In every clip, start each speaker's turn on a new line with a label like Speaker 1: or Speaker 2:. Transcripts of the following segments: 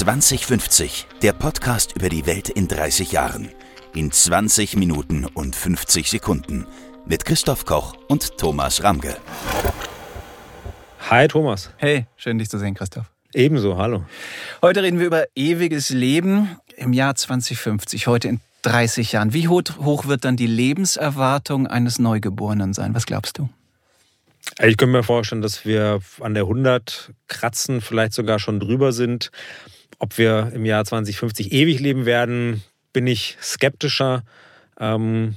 Speaker 1: 2050, der Podcast über die Welt in 30 Jahren. In 20 Minuten und 50 Sekunden. Mit Christoph Koch und Thomas Ramge.
Speaker 2: Hi Thomas.
Speaker 3: Hey, schön dich zu sehen, Christoph.
Speaker 2: Ebenso, hallo.
Speaker 3: Heute reden wir über ewiges Leben im Jahr 2050, heute in 30 Jahren. Wie hoch wird dann die Lebenserwartung eines Neugeborenen sein? Was glaubst du?
Speaker 2: Ich könnte mir vorstellen, dass wir an der 100 kratzen, vielleicht sogar schon drüber sind. Ob wir im Jahr 2050 ewig leben werden, bin ich skeptischer. Ähm,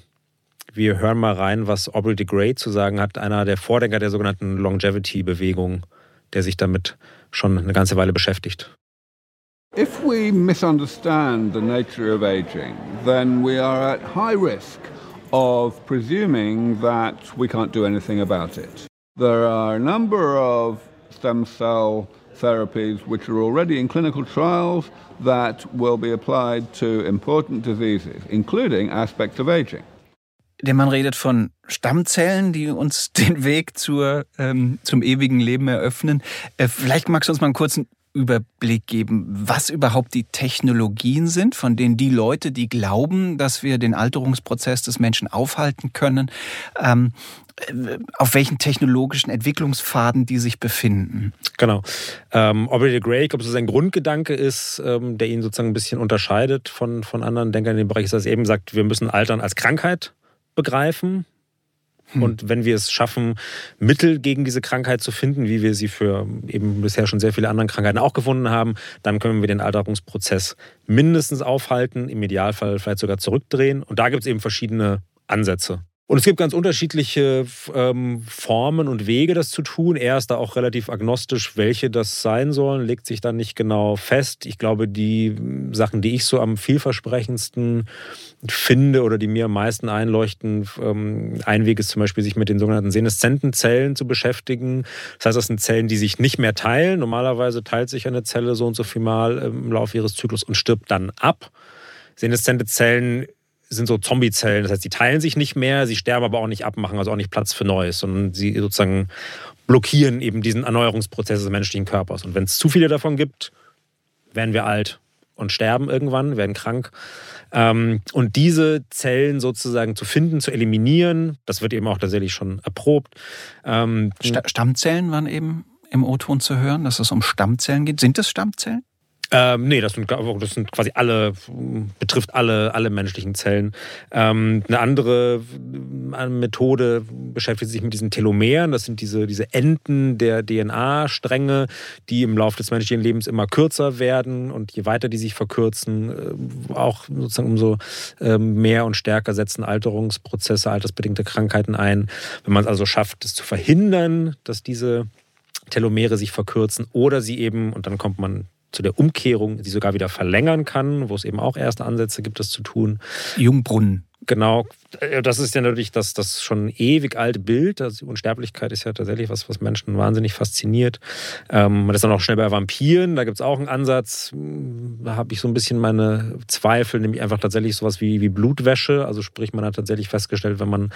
Speaker 2: wir hören mal rein, was Aubrey de Grey zu sagen hat, einer der Vordenker der sogenannten Longevity-Bewegung, der sich damit schon eine ganze Weile beschäftigt.
Speaker 4: If we misunderstand the nature of aging, then we are at high risk of presuming that we can't do anything about it. There are a number of stem cell therapies which are already in clinical trials that will be applied to important diseases, including aspects of aging.
Speaker 3: Der Mann redet von Stammzellen, die uns den Weg zur, ähm, zum ewigen Leben eröffnen. Äh, vielleicht magst du uns mal einen kurzen Überblick geben, was überhaupt die Technologien sind, von denen die Leute, die glauben, dass wir den Alterungsprozess des Menschen aufhalten können, ähm, auf welchen technologischen Entwicklungsfaden die sich befinden.
Speaker 2: Genau. Ähm, Aubrey de Grey, ich glaube, so sein Grundgedanke ist, ähm, der ihn sozusagen ein bisschen unterscheidet von, von anderen Denkern in dem Bereich, ist, dass er eben sagt, wir müssen Altern als Krankheit begreifen hm. Und wenn wir es schaffen, Mittel gegen diese Krankheit zu finden, wie wir sie für eben bisher schon sehr viele andere Krankheiten auch gefunden haben, dann können wir den Alterungsprozess mindestens aufhalten, im Idealfall vielleicht sogar zurückdrehen. Und da gibt es eben verschiedene Ansätze. Und es gibt ganz unterschiedliche ähm, Formen und Wege, das zu tun. Er ist da auch relativ agnostisch, welche das sein sollen, legt sich dann nicht genau fest. Ich glaube, die Sachen, die ich so am vielversprechendsten finde oder die mir am meisten einleuchten, ähm, ein Weg ist zum Beispiel, sich mit den sogenannten seneszenten Zellen zu beschäftigen. Das heißt, das sind Zellen, die sich nicht mehr teilen. Normalerweise teilt sich eine Zelle so und so viel Mal im Laufe ihres Zyklus und stirbt dann ab. Seneszente Zellen sind so Zombie-Zellen. Das heißt, sie teilen sich nicht mehr, sie sterben aber auch nicht ab, machen also auch nicht Platz für Neues, sondern sie sozusagen blockieren eben diesen Erneuerungsprozess des menschlichen Körpers. Und wenn es zu viele davon gibt, werden wir alt und sterben irgendwann, werden krank. Ähm, und diese Zellen sozusagen zu finden, zu eliminieren, das wird eben auch tatsächlich schon erprobt.
Speaker 3: Ähm, Stammzellen waren eben im O-Ton zu hören, dass es um Stammzellen geht. Sind das Stammzellen?
Speaker 2: Ähm, nee, das sind, das sind quasi alle, betrifft alle, alle menschlichen Zellen. Ähm, eine andere äh, Methode beschäftigt sich mit diesen Telomeren. Das sind diese, diese Enden der DNA-Stränge, die im Laufe des menschlichen Lebens immer kürzer werden. Und je weiter die sich verkürzen, äh, auch sozusagen umso ähm, mehr und stärker setzen Alterungsprozesse, altersbedingte Krankheiten ein. Wenn man es also schafft, es zu verhindern, dass diese Telomere sich verkürzen oder sie eben, und dann kommt man zu der Umkehrung, die sogar wieder verlängern kann, wo es eben auch erste Ansätze gibt, das zu tun.
Speaker 3: Jungbrunnen.
Speaker 2: Genau, äh, das ist ja natürlich das, das schon ewig alte Bild. Also Unsterblichkeit ist ja tatsächlich was, was Menschen wahnsinnig fasziniert. Ähm, man ist dann auch schnell bei Vampiren, da gibt es auch einen Ansatz. Da habe ich so ein bisschen meine Zweifel, nämlich einfach tatsächlich sowas wie, wie Blutwäsche. Also sprich, man hat tatsächlich festgestellt, wenn man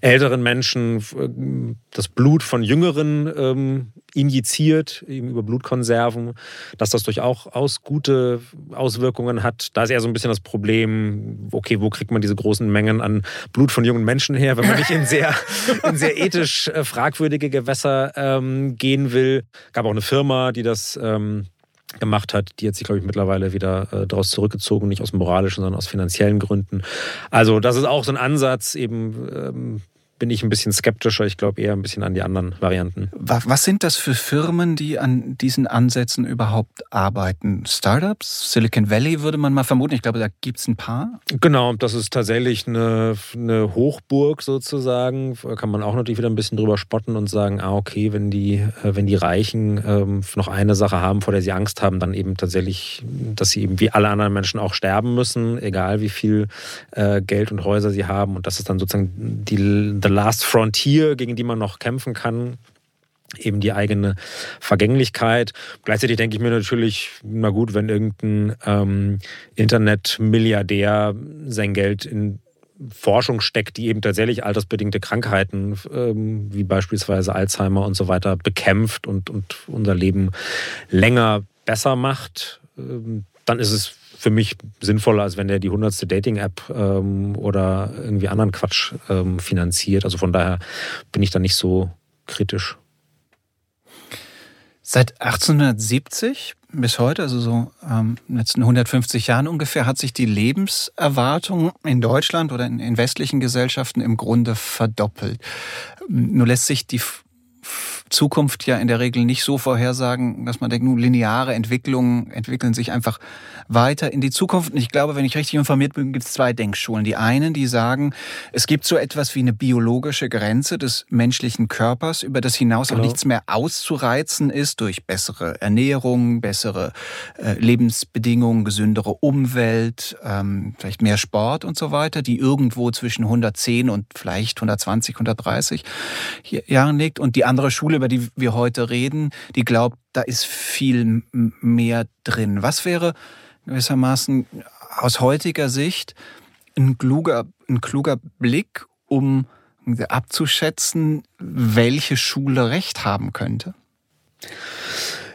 Speaker 2: älteren Menschen äh, das Blut von Jüngeren ähm, injiziert, eben über Blutkonserven, dass das durchaus gute Auswirkungen hat. Da ist eher so ein bisschen das Problem, okay, wo kriegt man diese großen Mengen an Blut von jungen Menschen her, wenn man nicht in sehr, in sehr ethisch äh, fragwürdige Gewässer ähm, gehen will. Gab auch eine Firma, die das ähm, gemacht hat, die hat sich, glaube ich, mittlerweile wieder äh, daraus zurückgezogen, nicht aus moralischen, sondern aus finanziellen Gründen. Also das ist auch so ein Ansatz, eben ähm, bin ich ein bisschen skeptischer. Ich glaube eher ein bisschen an die anderen Varianten.
Speaker 3: Was sind das für Firmen, die an diesen Ansätzen überhaupt arbeiten? Startups? Silicon Valley würde man mal vermuten. Ich glaube, da gibt es ein paar.
Speaker 2: Genau, das ist tatsächlich eine, eine Hochburg sozusagen. Da kann man auch natürlich wieder ein bisschen drüber spotten und sagen, ah, okay, wenn die, äh, wenn die Reichen ähm, noch eine Sache haben, vor der sie Angst haben, dann eben tatsächlich, dass sie eben wie alle anderen Menschen auch sterben müssen, egal wie viel äh, Geld und Häuser sie haben. Und das ist dann sozusagen die, die Last Frontier, gegen die man noch kämpfen kann eben die eigene Vergänglichkeit. Gleichzeitig denke ich mir natürlich, na gut, wenn irgendein ähm, Internetmilliardär sein Geld in Forschung steckt, die eben tatsächlich altersbedingte Krankheiten ähm, wie beispielsweise Alzheimer und so weiter bekämpft und, und unser Leben länger besser macht, ähm, dann ist es für mich sinnvoller, als wenn der die hundertste Dating-App ähm, oder irgendwie anderen Quatsch ähm, finanziert. Also von daher bin ich da nicht so kritisch.
Speaker 3: Seit 1870 bis heute, also so ähm, in den letzten 150 Jahren ungefähr, hat sich die Lebenserwartung in Deutschland oder in, in westlichen Gesellschaften im Grunde verdoppelt. Nur lässt sich die Zukunft ja in der Regel nicht so vorhersagen, dass man denkt, nun lineare Entwicklungen entwickeln sich einfach weiter in die Zukunft. Und ich glaube, wenn ich richtig informiert bin, gibt es zwei Denkschulen. Die einen, die sagen, es gibt so etwas wie eine biologische Grenze des menschlichen Körpers, über das hinaus genau. auch nichts mehr auszureizen ist durch bessere Ernährung, bessere äh, Lebensbedingungen, gesündere Umwelt, ähm, vielleicht mehr Sport und so weiter, die irgendwo zwischen 110 und vielleicht 120, 130 Jahren liegt. Und die andere Schule, über die wir heute reden, die glaubt, da ist viel mehr drin. Was wäre gewissermaßen aus heutiger Sicht ein kluger, ein kluger Blick, um abzuschätzen, welche Schule recht haben könnte?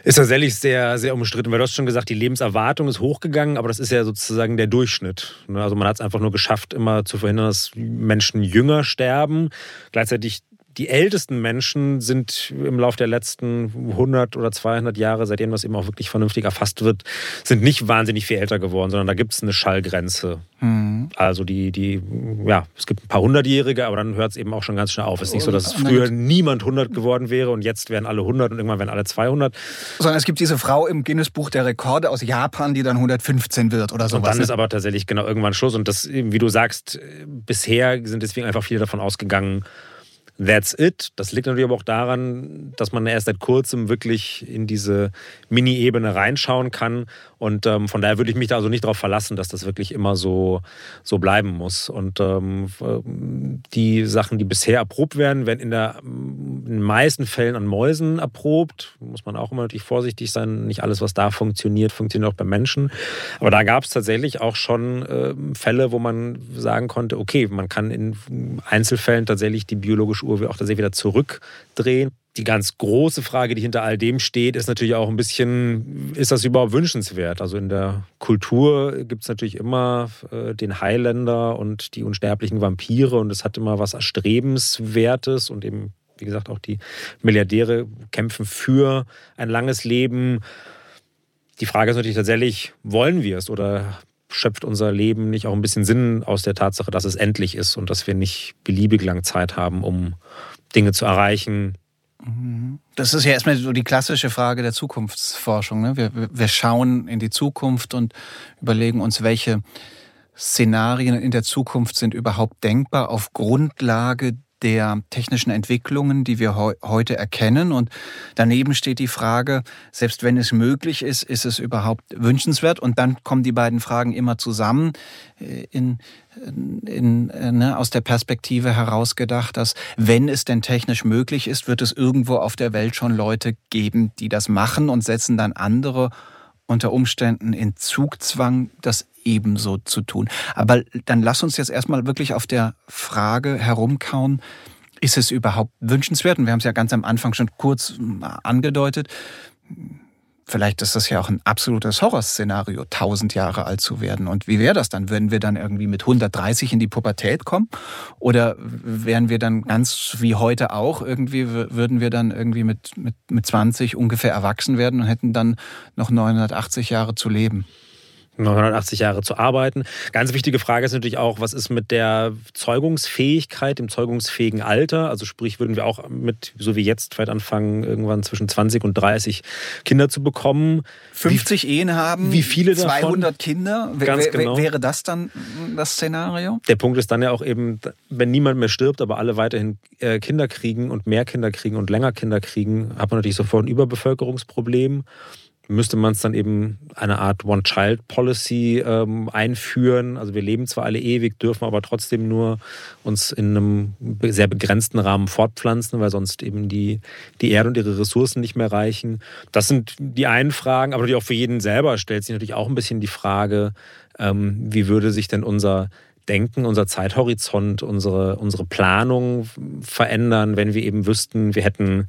Speaker 2: Ist tatsächlich sehr, sehr umstritten, weil du hast schon gesagt, die Lebenserwartung ist hochgegangen, aber das ist ja sozusagen der Durchschnitt. Ne? Also man hat es einfach nur geschafft, immer zu verhindern, dass Menschen jünger sterben. Gleichzeitig die ältesten Menschen sind im Laufe der letzten 100 oder 200 Jahre, seitdem das eben auch wirklich vernünftig erfasst wird, sind nicht wahnsinnig viel älter geworden, sondern da gibt es eine Schallgrenze. Mhm. Also die, die, ja, es gibt ein paar Hundertjährige, aber dann hört es eben auch schon ganz schnell auf. Es ist nicht so, dass früher niemand 100 geworden wäre und jetzt werden alle 100 und irgendwann werden alle 200.
Speaker 3: Sondern es gibt diese Frau im Guinness-Buch der Rekorde aus Japan, die dann 115 wird oder sowas.
Speaker 2: Und dann ne? ist aber tatsächlich genau irgendwann Schluss. Und das, wie du sagst, bisher sind deswegen einfach viele davon ausgegangen, That's it. Das liegt natürlich aber auch daran, dass man erst seit kurzem wirklich in diese Mini-Ebene reinschauen kann. Und ähm, von daher würde ich mich da also nicht darauf verlassen, dass das wirklich immer so, so bleiben muss. Und ähm, die Sachen, die bisher erprobt werden, werden in, der, in den meisten Fällen an Mäusen erprobt. Muss man auch immer natürlich vorsichtig sein. Nicht alles, was da funktioniert, funktioniert auch bei Menschen. Aber da gab es tatsächlich auch schon äh, Fälle, wo man sagen konnte, okay, man kann in Einzelfällen tatsächlich die biologische Uhr auch tatsächlich wieder zurückdrehen. Die ganz große Frage, die hinter all dem steht, ist natürlich auch ein bisschen, ist das überhaupt wünschenswert? Also in der Kultur gibt es natürlich immer äh, den Highlander und die unsterblichen Vampire und es hat immer was Erstrebenswertes und eben, wie gesagt, auch die Milliardäre kämpfen für ein langes Leben. Die Frage ist natürlich tatsächlich, wollen wir es oder schöpft unser Leben nicht auch ein bisschen Sinn aus der Tatsache, dass es endlich ist und dass wir nicht beliebig lang Zeit haben, um Dinge zu erreichen?
Speaker 3: Das ist ja erstmal so die klassische Frage der Zukunftsforschung. Ne? Wir, wir schauen in die Zukunft und überlegen uns, welche Szenarien in der Zukunft sind überhaupt denkbar auf Grundlage der technischen Entwicklungen, die wir heu heute erkennen. Und daneben steht die Frage, selbst wenn es möglich ist, ist es überhaupt wünschenswert? Und dann kommen die beiden Fragen immer zusammen äh, in, in, äh, ne, aus der Perspektive herausgedacht, dass wenn es denn technisch möglich ist, wird es irgendwo auf der Welt schon Leute geben, die das machen und setzen dann andere unter Umständen in Zugzwang, das ebenso zu tun. Aber dann lass uns jetzt erstmal wirklich auf der Frage herumkauen, ist es überhaupt wünschenswert? Und wir haben es ja ganz am Anfang schon kurz angedeutet. Vielleicht ist das ja auch ein absolutes Horrorszenario, tausend Jahre alt zu werden. Und wie wäre das dann? Würden wir dann irgendwie mit 130 in die Pubertät kommen? Oder wären wir dann ganz wie heute auch irgendwie, würden wir dann irgendwie mit, mit, mit 20 ungefähr erwachsen werden und hätten dann noch 980 Jahre zu leben?
Speaker 2: 980 Jahre zu arbeiten. Ganz wichtige Frage ist natürlich auch, was ist mit der Zeugungsfähigkeit, dem zeugungsfähigen Alter? Also sprich, würden wir auch mit, so wie jetzt, vielleicht anfangen, irgendwann zwischen 20 und 30 Kinder zu bekommen?
Speaker 3: 50 wie, Ehen haben,
Speaker 2: wie viele
Speaker 3: 200
Speaker 2: davon?
Speaker 3: Kinder?
Speaker 2: Ganz genau.
Speaker 3: Wäre das dann das Szenario?
Speaker 2: Der Punkt ist dann ja auch eben, wenn niemand mehr stirbt, aber alle weiterhin äh, Kinder kriegen und mehr Kinder kriegen und länger Kinder kriegen, hat man natürlich sofort ein Überbevölkerungsproblem müsste man es dann eben eine Art One-Child-Policy ähm, einführen. Also wir leben zwar alle ewig, dürfen aber trotzdem nur uns in einem sehr begrenzten Rahmen fortpflanzen, weil sonst eben die, die Erde und ihre Ressourcen nicht mehr reichen. Das sind die einen Fragen, aber natürlich auch für jeden selber stellt sich natürlich auch ein bisschen die Frage, ähm, wie würde sich denn unser Denken, unser Zeithorizont, unsere, unsere Planung verändern, wenn wir eben wüssten, wir hätten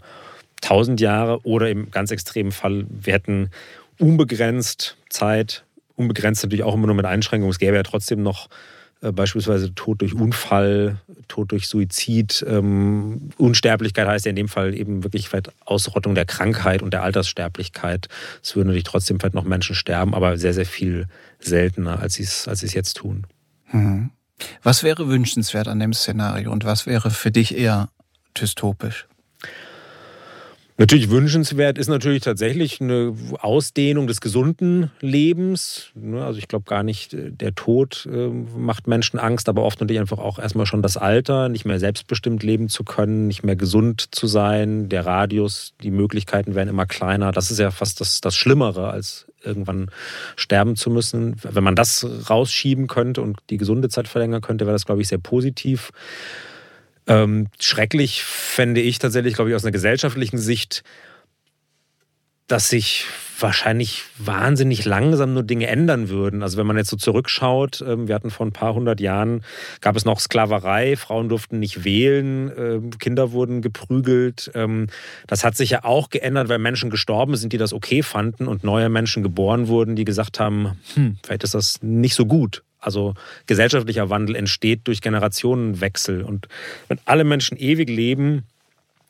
Speaker 2: 1000 Jahre oder im ganz extremen Fall, wir hätten unbegrenzt Zeit, unbegrenzt natürlich auch immer nur mit Einschränkungen. Es gäbe ja trotzdem noch äh, beispielsweise Tod durch Unfall, Tod durch Suizid. Ähm, Unsterblichkeit heißt ja in dem Fall eben wirklich vielleicht Ausrottung der Krankheit und der Alterssterblichkeit. Es würden natürlich trotzdem vielleicht noch Menschen sterben, aber sehr, sehr viel seltener, als sie es als jetzt tun.
Speaker 3: Mhm. Was wäre wünschenswert an dem Szenario und was wäre für dich eher dystopisch?
Speaker 2: Natürlich wünschenswert ist natürlich tatsächlich eine Ausdehnung des gesunden Lebens. Ne, also ich glaube gar nicht, äh, der Tod ähm, macht Menschen Angst, aber oft natürlich einfach auch erstmal schon das Alter, nicht mehr selbstbestimmt leben zu können, nicht mehr gesund zu sein. Der Radius, die Möglichkeiten werden immer kleiner. Das ist ja fast das, das Schlimmere, als irgendwann sterben zu müssen. Wenn man das rausschieben könnte und die gesunde Zeit verlängern könnte, wäre das, glaube ich, sehr positiv. Ähm, schrecklich fände ich tatsächlich, glaube ich, aus einer gesellschaftlichen Sicht, dass sich wahrscheinlich wahnsinnig langsam nur Dinge ändern würden. Also wenn man jetzt so zurückschaut, ähm, wir hatten vor ein paar hundert Jahren, gab es noch Sklaverei, Frauen durften nicht wählen, ähm, Kinder wurden geprügelt. Ähm, das hat sich ja auch geändert, weil Menschen gestorben sind, die das okay fanden und neue Menschen geboren wurden, die gesagt haben, hm, vielleicht ist das nicht so gut. Also gesellschaftlicher Wandel entsteht durch Generationenwechsel. Und wenn alle Menschen ewig leben,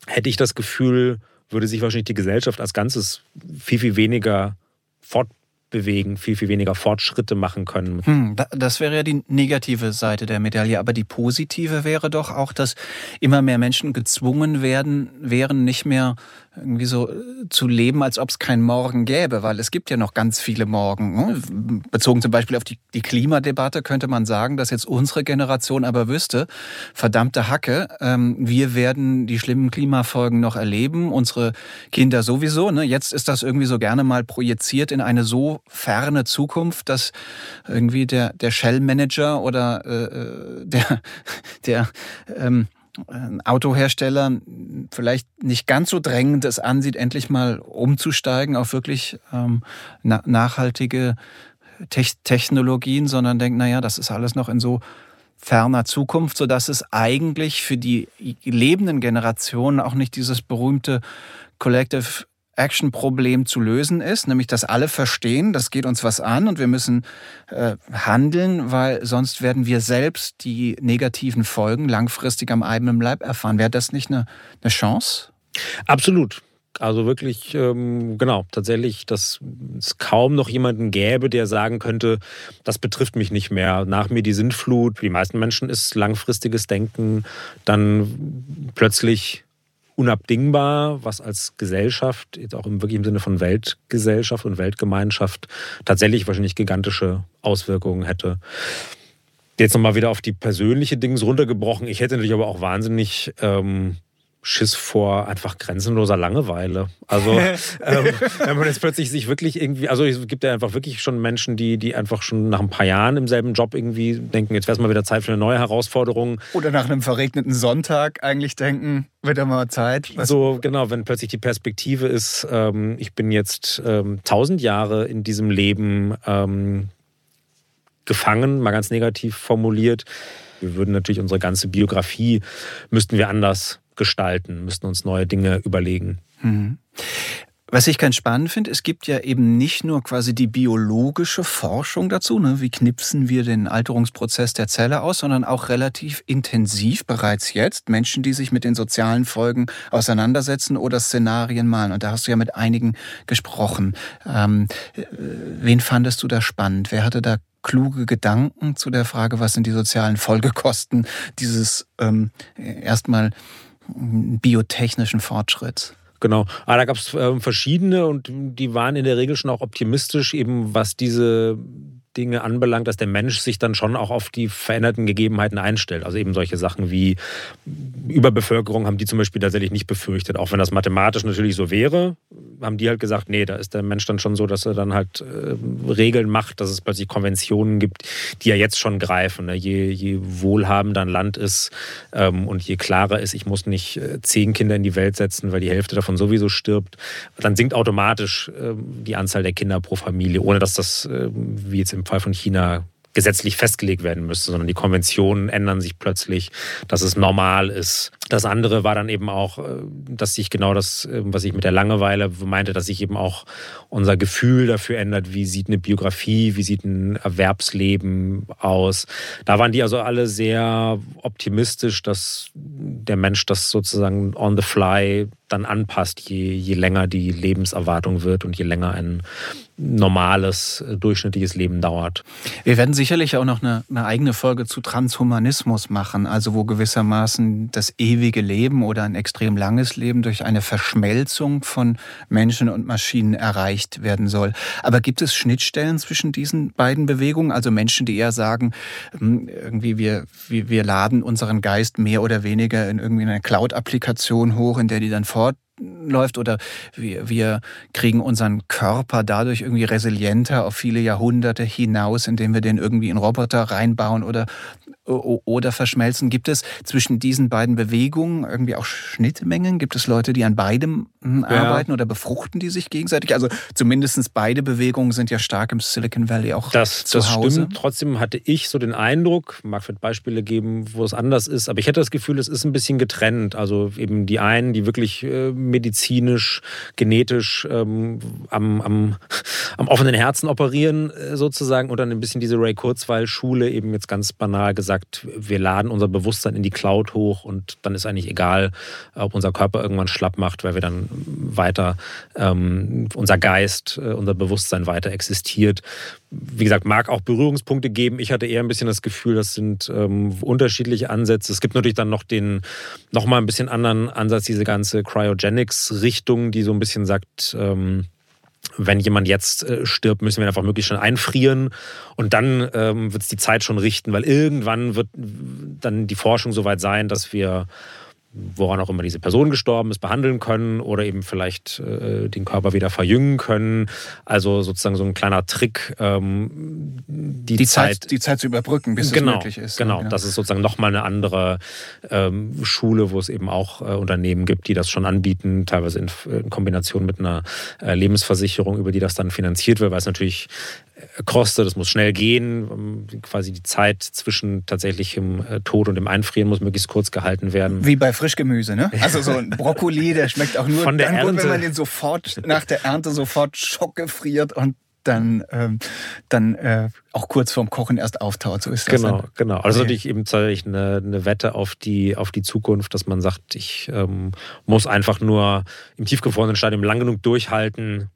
Speaker 2: hätte ich das Gefühl, würde sich wahrscheinlich die Gesellschaft als Ganzes viel, viel weniger fortbewegen bewegen, viel, viel weniger Fortschritte machen können.
Speaker 3: Hm, das wäre ja die negative Seite der Medaille. Aber die positive wäre doch auch, dass immer mehr Menschen gezwungen werden, wären nicht mehr irgendwie so äh, zu leben, als ob es keinen Morgen gäbe, weil es gibt ja noch ganz viele Morgen. Ne? Bezogen zum Beispiel auf die, die Klimadebatte könnte man sagen, dass jetzt unsere Generation aber wüsste, verdammte Hacke, ähm, wir werden die schlimmen Klimafolgen noch erleben, unsere Kinder sowieso. Ne? Jetzt ist das irgendwie so gerne mal projiziert in eine so ferne Zukunft, dass irgendwie der, der Shell-Manager oder äh, äh der, der ähm, Autohersteller vielleicht nicht ganz so drängend es ansieht, endlich mal umzusteigen auf wirklich ähm, na nachhaltige Te Technologien, sondern denkt, naja, das ist alles noch in so ferner Zukunft, sodass es eigentlich für die lebenden Generationen auch nicht dieses berühmte Collective Action-Problem zu lösen ist, nämlich dass alle verstehen, das geht uns was an und wir müssen äh, handeln, weil sonst werden wir selbst die negativen Folgen langfristig am eigenen Leib erfahren. Wäre das nicht eine, eine Chance?
Speaker 2: Absolut. Also wirklich, ähm, genau, tatsächlich, dass es kaum noch jemanden gäbe, der sagen könnte, das betrifft mich nicht mehr. Nach mir die Sintflut. Für die meisten Menschen ist langfristiges Denken dann plötzlich unabdingbar, was als Gesellschaft, jetzt auch im Sinne von Weltgesellschaft und Weltgemeinschaft, tatsächlich wahrscheinlich gigantische Auswirkungen hätte. Jetzt nochmal wieder auf die persönliche Dinge runtergebrochen. Ich hätte natürlich aber auch wahnsinnig ähm, Schiss vor einfach grenzenloser Langeweile. Also ähm, wenn man jetzt plötzlich sich wirklich irgendwie, also es gibt ja einfach wirklich schon Menschen, die, die einfach schon nach ein paar Jahren im selben Job irgendwie denken, jetzt wäre es mal wieder Zeit für eine neue Herausforderung.
Speaker 3: Oder nach einem verregneten Sonntag eigentlich denken, wird ja mal Zeit.
Speaker 2: Was so genau, wenn plötzlich die Perspektive ist, ähm, ich bin jetzt ähm, tausend Jahre in diesem Leben ähm, gefangen, mal ganz negativ formuliert. Wir würden natürlich unsere ganze Biografie müssten wir anders gestalten, müssten uns neue Dinge überlegen. Mhm.
Speaker 3: Was ich ganz spannend finde, es gibt ja eben nicht nur quasi die biologische Forschung dazu, ne, wie knipsen wir den Alterungsprozess der Zelle aus, sondern auch relativ intensiv bereits jetzt Menschen, die sich mit den sozialen Folgen auseinandersetzen oder Szenarien malen. Und da hast du ja mit einigen gesprochen. Ähm, äh, wen fandest du da spannend? Wer hatte da kluge Gedanken zu der Frage, was sind die sozialen Folgekosten dieses ähm, erstmal biotechnischen Fortschritts.
Speaker 2: Genau. Aber ah, da gab es äh, verschiedene und die waren in der Regel schon auch optimistisch, eben was diese Dinge anbelangt, dass der Mensch sich dann schon auch auf die veränderten Gegebenheiten einstellt. Also eben solche Sachen wie Überbevölkerung haben die zum Beispiel tatsächlich nicht befürchtet. Auch wenn das mathematisch natürlich so wäre, haben die halt gesagt, nee, da ist der Mensch dann schon so, dass er dann halt äh, Regeln macht, dass es plötzlich Konventionen gibt, die ja jetzt schon greifen. Ne? Je, je wohlhabender ein Land ist ähm, und je klarer ist, ich muss nicht äh, zehn Kinder in die Welt setzen, weil die Hälfte davon sowieso stirbt, dann sinkt automatisch äh, die Anzahl der Kinder pro Familie, ohne dass das, äh, wie jetzt im Fall von China gesetzlich festgelegt werden müsste, sondern die Konventionen ändern sich plötzlich, dass es normal ist, das andere war dann eben auch, äh, dass sich genau das, äh, was ich mit der Langeweile meinte, dass sich eben auch unser Gefühl dafür ändert, wie sieht eine Biografie, wie sieht ein Erwerbsleben aus. Da waren die also alle sehr optimistisch, dass der Mensch das sozusagen on the fly dann anpasst, je, je länger die Lebenserwartung wird und je länger ein normales, äh, durchschnittliches Leben dauert.
Speaker 3: Wir werden sicherlich auch noch eine, eine, eigene Folge zu Transhumanismus machen, also wo gewissermaßen das ewige Leben oder ein extrem langes Leben durch eine Verschmelzung von Menschen und Maschinen erreicht werden soll. Aber gibt es Schnittstellen zwischen diesen beiden Bewegungen? Also Menschen, die eher sagen, hm, irgendwie wir, wir, wir laden unseren Geist mehr oder weniger in irgendwie eine Cloud-Applikation hoch, in der die dann fort läuft oder wir, wir kriegen unseren Körper dadurch irgendwie resilienter auf viele Jahrhunderte hinaus, indem wir den irgendwie in Roboter reinbauen oder oder verschmelzen. Gibt es zwischen diesen beiden Bewegungen irgendwie auch Schnittmengen? Gibt es Leute, die an beidem hm, arbeiten ja. oder befruchten die sich gegenseitig? Also zumindest beide Bewegungen sind ja stark im Silicon Valley auch
Speaker 2: das,
Speaker 3: zu
Speaker 2: das
Speaker 3: Hause.
Speaker 2: Stimmt. Trotzdem hatte ich so den Eindruck, mag vielleicht Beispiele geben, wo es anders ist, aber ich hatte das Gefühl, es ist ein bisschen getrennt. Also eben die einen, die wirklich äh, medizinisch, genetisch ähm, am, am, am offenen Herzen operieren äh, sozusagen und dann ein bisschen diese Ray Kurzweil-Schule eben jetzt ganz banal gesagt sagt, wir laden unser Bewusstsein in die Cloud hoch und dann ist eigentlich egal, ob unser Körper irgendwann schlapp macht, weil wir dann weiter, ähm, unser Geist, äh, unser Bewusstsein weiter existiert. Wie gesagt, mag auch Berührungspunkte geben. Ich hatte eher ein bisschen das Gefühl, das sind ähm, unterschiedliche Ansätze. Es gibt natürlich dann noch den, noch mal ein bisschen anderen Ansatz, diese ganze Cryogenics-Richtung, die so ein bisschen sagt, ähm, wenn jemand jetzt äh, stirbt, müssen wir ihn einfach möglichst schnell einfrieren und dann ähm, wird es die Zeit schon richten, weil irgendwann wird dann die Forschung so weit sein, dass wir woran auch immer diese Person gestorben ist, behandeln können oder eben vielleicht äh, den Körper wieder verjüngen können. Also sozusagen so ein kleiner Trick, ähm, die,
Speaker 3: die
Speaker 2: Zeit,
Speaker 3: Zeit, die Zeit zu überbrücken, bis
Speaker 2: genau,
Speaker 3: es möglich ist.
Speaker 2: Genau, ja. das ist sozusagen nochmal eine andere ähm, Schule, wo es eben auch äh, Unternehmen gibt, die das schon anbieten, teilweise in, in Kombination mit einer äh, Lebensversicherung, über die das dann finanziert wird, weil es natürlich kostet, es muss schnell gehen, ähm, quasi die Zeit zwischen tatsächlichem äh, Tod und dem Einfrieren muss möglichst kurz gehalten werden.
Speaker 3: Wie bei Frischgemüse, ne? Also so ein Brokkoli, der schmeckt auch nur
Speaker 2: Von der
Speaker 3: dann
Speaker 2: Ernte.
Speaker 3: gut, wenn man den sofort nach der Ernte sofort schockgefriert und dann, ähm, dann äh, auch kurz vorm Kochen erst auftaut. So ist
Speaker 2: das. Genau,
Speaker 3: dann.
Speaker 2: genau. Also okay. natürlich eben tatsächlich eine, eine, Wette auf die, auf die Zukunft, dass man sagt, ich ähm, muss einfach nur im tiefgefrorenen Stadium lang genug durchhalten,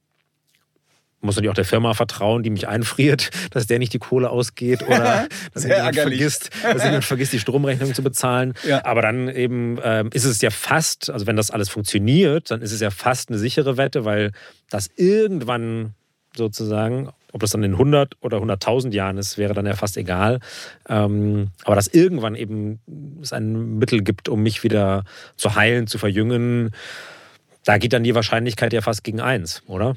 Speaker 2: muss natürlich auch der Firma vertrauen, die mich einfriert, dass der nicht die Kohle ausgeht oder dass jemand, vergisst, dass jemand vergisst, die Stromrechnung zu bezahlen. Ja. Aber dann eben ähm, ist es ja fast, also wenn das alles funktioniert, dann ist es ja fast eine sichere Wette, weil das irgendwann sozusagen, ob das dann in 100 oder 100.000 Jahren ist, wäre dann ja fast egal. Ähm, aber dass irgendwann eben es ein Mittel gibt, um mich wieder zu heilen, zu verjüngen, da geht dann die Wahrscheinlichkeit ja fast gegen eins, oder?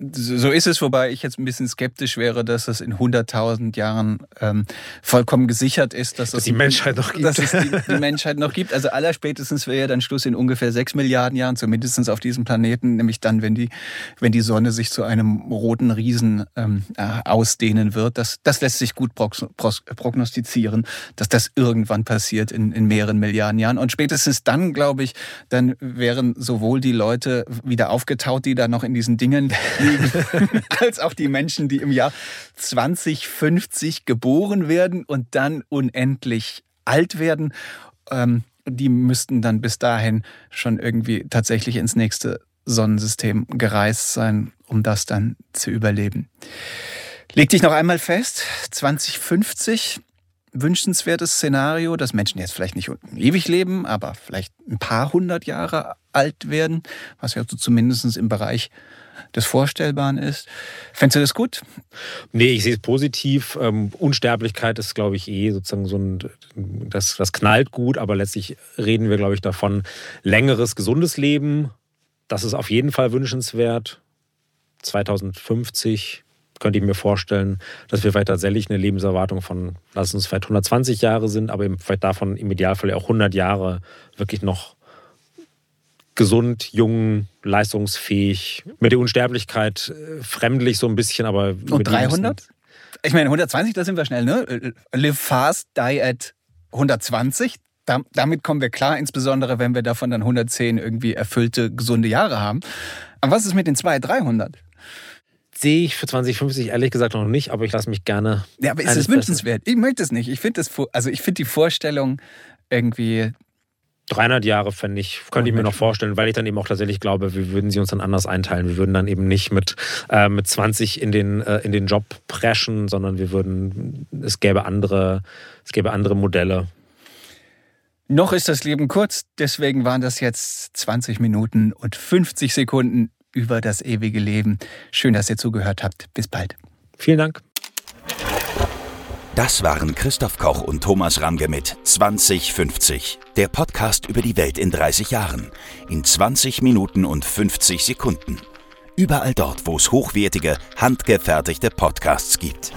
Speaker 3: So ist es, wobei ich jetzt ein bisschen skeptisch wäre, dass es in 100.000 Jahren ähm, vollkommen gesichert ist, dass,
Speaker 2: dass
Speaker 3: es
Speaker 2: die Menschheit noch gibt.
Speaker 3: Dass es die, die Menschheit noch gibt. Also allerspätestens wäre ja dann Schluss in ungefähr 6 Milliarden Jahren, zumindest auf diesem Planeten, nämlich dann, wenn die, wenn die Sonne sich zu einem roten Riesen ähm, äh, ausdehnen wird. Das, das lässt sich gut prognostizieren, dass das irgendwann passiert in, in mehreren Milliarden Jahren. Und spätestens dann, glaube ich, dann wären sowohl die Leute wieder aufgetaut, die da noch in diesen Dingen liegen, als auch die Menschen, die im Jahr 2050 geboren werden und dann unendlich alt werden. Ähm, die müssten dann bis dahin schon irgendwie tatsächlich ins nächste Sonnensystem gereist sein, um das dann zu überleben. Leg dich noch einmal fest, 2050 wünschenswertes Szenario, dass Menschen jetzt vielleicht nicht ewig leben, aber vielleicht ein paar hundert Jahre alt werden, was ja so zumindest im Bereich des Vorstellbaren ist. Fändest du das gut?
Speaker 2: Nee, ich sehe es positiv. Ähm, Unsterblichkeit ist, glaube ich, eh sozusagen so ein, das, das knallt gut, aber letztlich reden wir, glaube ich, davon, längeres, gesundes Leben. Das ist auf jeden Fall wünschenswert. 2050 könnte ich mir vorstellen, dass wir vielleicht tatsächlich eine Lebenserwartung von, lass uns vielleicht 120 Jahre sind, aber vielleicht davon im Idealfall auch 100 Jahre wirklich noch gesund, jung, leistungsfähig, mit der Unsterblichkeit äh, fremdlich so ein bisschen, aber.
Speaker 3: Und 300? Ich meine, 120, da sind wir schnell, ne? Live fast, die at 120. damit kommen wir klar, insbesondere wenn wir davon dann 110 irgendwie erfüllte, gesunde Jahre haben. Aber was ist mit den 200, 300?
Speaker 2: Sehe ich für 2050 ehrlich gesagt noch nicht, aber ich lasse mich gerne.
Speaker 3: Ja, aber ist es wünschenswert? Ich möchte es nicht. Ich finde also ich die Vorstellung irgendwie
Speaker 2: 300 Jahre fände ich, könnte ich mir noch vorstellen, weil ich dann eben auch tatsächlich glaube, wir würden sie uns dann anders einteilen. Wir würden dann eben nicht mit, äh, mit 20 in den, äh, in den Job preschen, sondern wir würden, es gäbe andere, es gäbe andere Modelle.
Speaker 3: Noch ist das Leben kurz, deswegen waren das jetzt 20 Minuten und 50 Sekunden über das ewige Leben. Schön, dass ihr zugehört habt. Bis bald.
Speaker 2: Vielen Dank.
Speaker 1: Das waren Christoph Koch und Thomas Ramge mit 2050, der Podcast über die Welt in 30 Jahren, in 20 Minuten und 50 Sekunden. Überall dort, wo es hochwertige, handgefertigte Podcasts gibt.